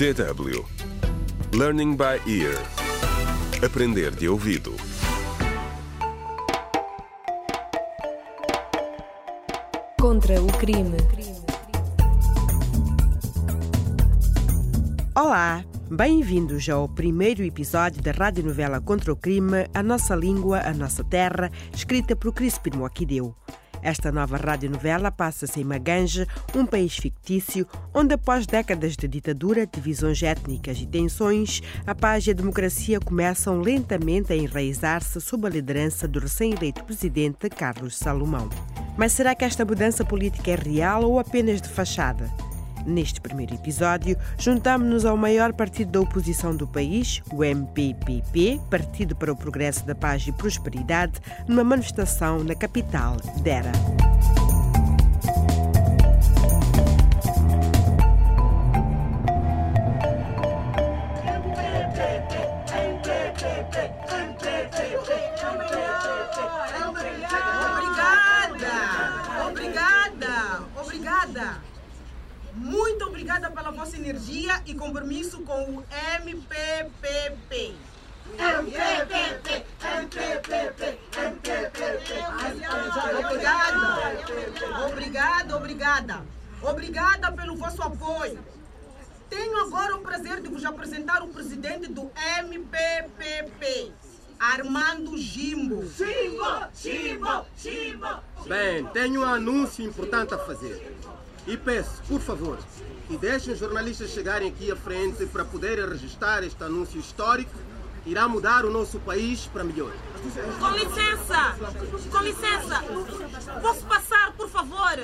DW Learning by Ear Aprender de ouvido Contra o crime. Olá, bem-vindos ao primeiro episódio da radionovela Contra o Crime, A Nossa Língua, A Nossa Terra, escrita por Crispin Moakideu. Esta nova radionovela passa-se em Maganje, um país fictício, onde após décadas de ditadura, divisões étnicas e tensões, a paz e a democracia começam lentamente a enraizar-se sob a liderança do recém-eleito presidente Carlos Salomão. Mas será que esta mudança política é real ou apenas de fachada? Neste primeiro episódio, juntamos-nos ao maior partido da oposição do país, o MPPP, Partido para o Progresso da Paz e Prosperidade, numa manifestação na capital, Dera. Muito obrigada pela vossa energia e compromisso com o MPPP. MPPP! MPPP! MPPP! Obrigada! Obrigada, obrigada! Obrigada pelo vosso apoio. Tenho agora o prazer de vos apresentar o presidente do MPPP, Armando Jimbo. Bem, tenho um anúncio importante a fazer. E peço, por favor, que deixem os jornalistas chegarem aqui à frente para poderem registrar este anúncio histórico que irá mudar o nosso país para melhor. Com licença! Com licença! Posso passar, por favor?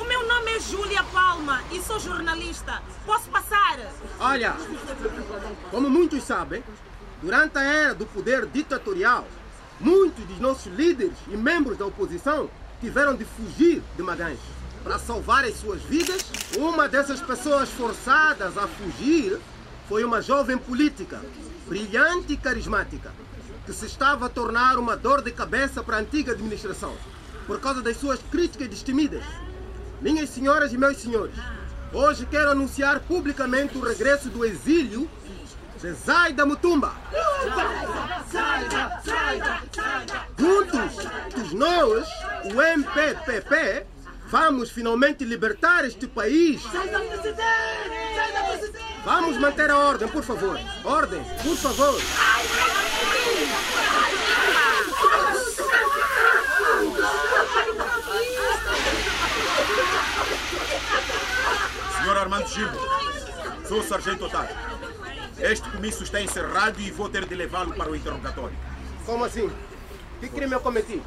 O meu nome é Júlia Palma e sou jornalista. Posso passar? Olha, como muitos sabem, durante a era do poder ditatorial, muitos dos nossos líderes e membros da oposição tiveram de fugir de Maganhas. Para salvar as suas vidas, uma dessas pessoas forçadas a fugir foi uma jovem política, brilhante e carismática, que se estava a tornar uma dor de cabeça para a antiga administração, por causa das suas críticas destemidas. Minhas senhoras e meus senhores, hoje quero anunciar publicamente o regresso do exílio de Zaida Mutumba. Juntos, nós, o MPPP, vamos finalmente libertar este país. Vamos manter a ordem, por favor. Ordem, por favor. Senhor Armando Gilbo, sou o Sargento Otávio. Este comício está encerrado e vou ter de levá-lo para o interrogatório. Como assim? Que crime eu cometi?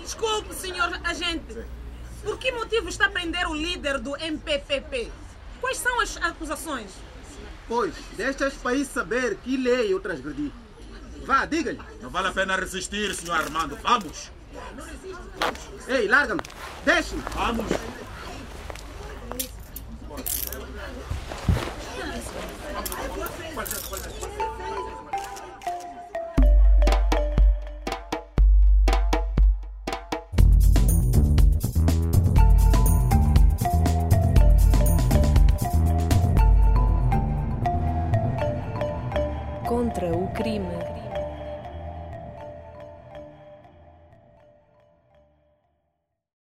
Desculpe, senhor agente. Por que motivo está a prender o líder do MPPP? Quais são as acusações? Pois, deixa este país saber que lei eu transgredi. Vá, diga-lhe. Não vale a pena resistir, senhor Armando. Vamos! Ei, larga-me. Deixe-me. Vamos! Contra o crime.